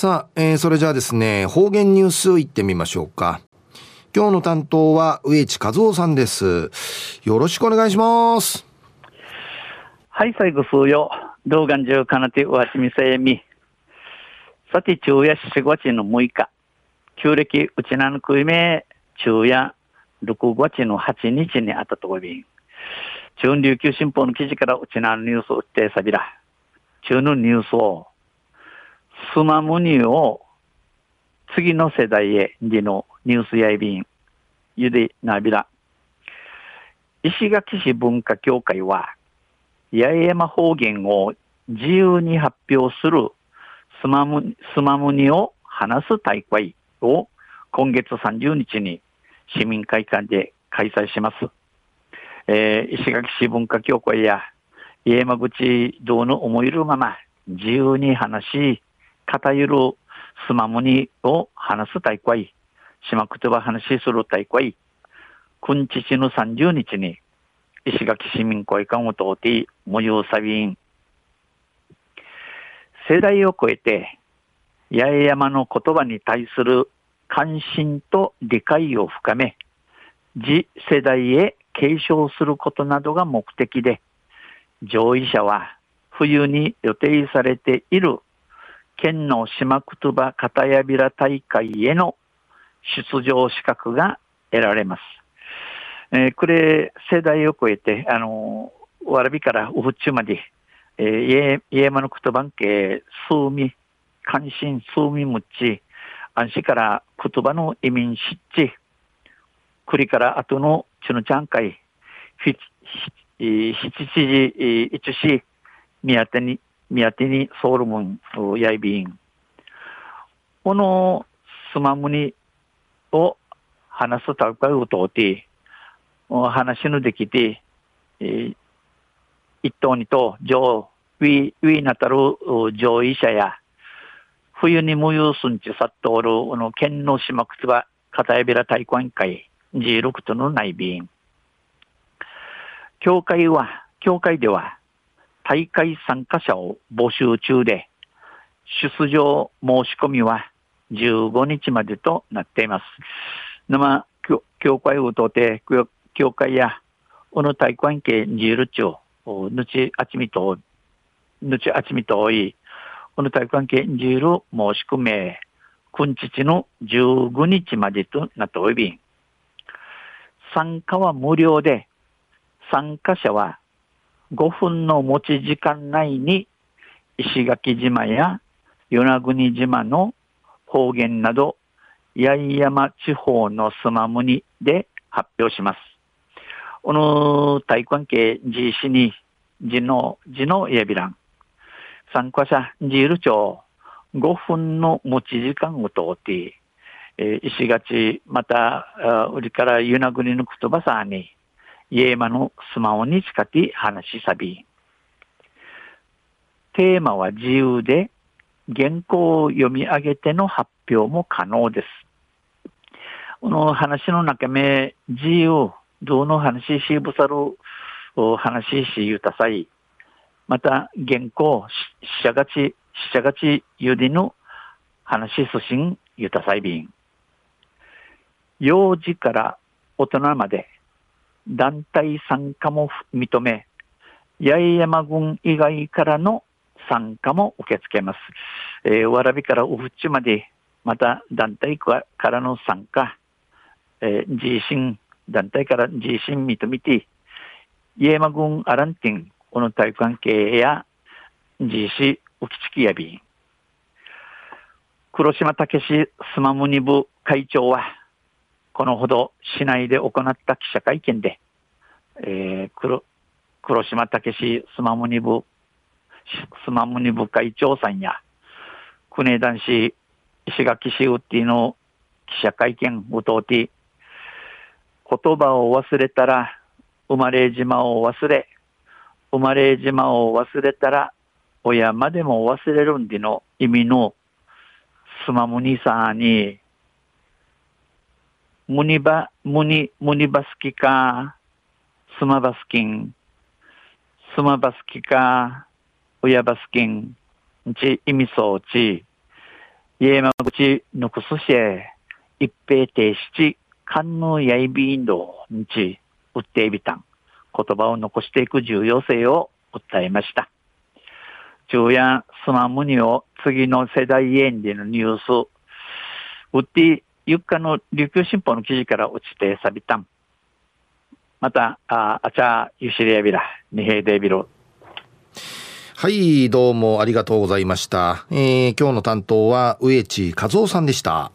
さあ、えー、それじゃあですね、方言ニュースいってみましょうか。今日の担当は植地和夫さんです。よろしくお願いします。はい、最後数よ。動画中かなてわしみせみ。さて、昼夜4月の6日。旧暦うちなぬくいめ、昼夜6月の8日にあったとこびん。中琉球新報の記事からうちなぬニュースを打ってさびら。中のニュースをスマムニューを次の世代へでのニュースやいびん、ゆでなびら。石垣市文化協会は、八重山方言を自由に発表するスマムスマムニを話す大会を今月30日に市民会館で開催します。えー、石垣市文化協会や八重山口道の思いるまま自由に話し、偏るスマムニを話す大会、島くとば話しする大会、くんちちの30日に、石垣市民会館を通って、模様サビン。世代を超えて、八重山の言葉に対する関心と理解を深め、次世代へ継承することなどが目的で、上位者は冬に予定されている県の島くとば片やびら大会への出場資格が得られます。えー、これ、世代を超えて、あのー、わらびからウフチュまで、えー、家山の言葉系、数味、関心、数味むっち、安心から言葉の移民しっち、栗から後のチュヌチャン会、ひ、ひ、ひちちじ、いちし、宮手に、宮手にソウルムン、やいびん。このスマムニを話すたかうとって、話のできて、えー、一頭二頭、上、ウィ、ウィなたる上位者や、冬に無有すんちさっとおる、この県の島くつは、片やびら大会会、16との内便。協会は、協会では、大会参加者を募集中で、出場申し込みは15日までとなっています。生、協会をとって、協会や、この大会系にいるちょ、ぬちあちみと、ぬちあちみとおい、この大会系にいる申し込み、くんちちの15日までとなっており、参加は無料で、参加者は5分の持ち時間内に石垣島や与那国島の方言など八重山地方のスマムニで発表します。この大関係自死に字の字のやびらん。参加者ジール町5分の持ち時間を通って、え、石垣また、売りから与那国の言葉さにイエマのスマホに使って話しさび。テーマは自由で、原稿を読み上げての発表も可能です。この話の中目、自由、どの話しぶさる話しゆたさい。また、原稿、ししゃがち、しゃがちゆりの話しすしんゆたさいびん。幼児から大人まで、団体参加も認め、八重山郡以外からの参加も受け付けます。えー、わらびからウフチまで、また団体からの参加、えー、自身、団体から自身認めて、八重山郡アランティン、この体育関係や、自身、浮きつきやび黒島武史スマムニ部会長は、このほど市内で行った記者会見で、えー、黒黒島武史スマムニ部、スマムニ部会長さんや、国男子石垣市ウッディの記者会見を通って、言葉を忘れたら生まれ島を忘れ、生まれ島を忘れたら親までも忘れるんでの意味のスマムニさんにムニバ、ムニ、ムニバスキか、スマバスキン、スマバスキか、ウヤバスキン、ち、意味そうち、家山口ぬくすしえ、一平停止関のやいびんどにち、うっていびたん、言葉を残していく重要性を訴えました。中やスマムニを次の世代演でのニュース、うって、ゆっかの琉球新報の記事から落ちてさびたん。また、あ、あちゃ、ゆしりやびら、にへいでびろ。はい、どうもありがとうございました。えー、今日の担当は植地和夫さんでした。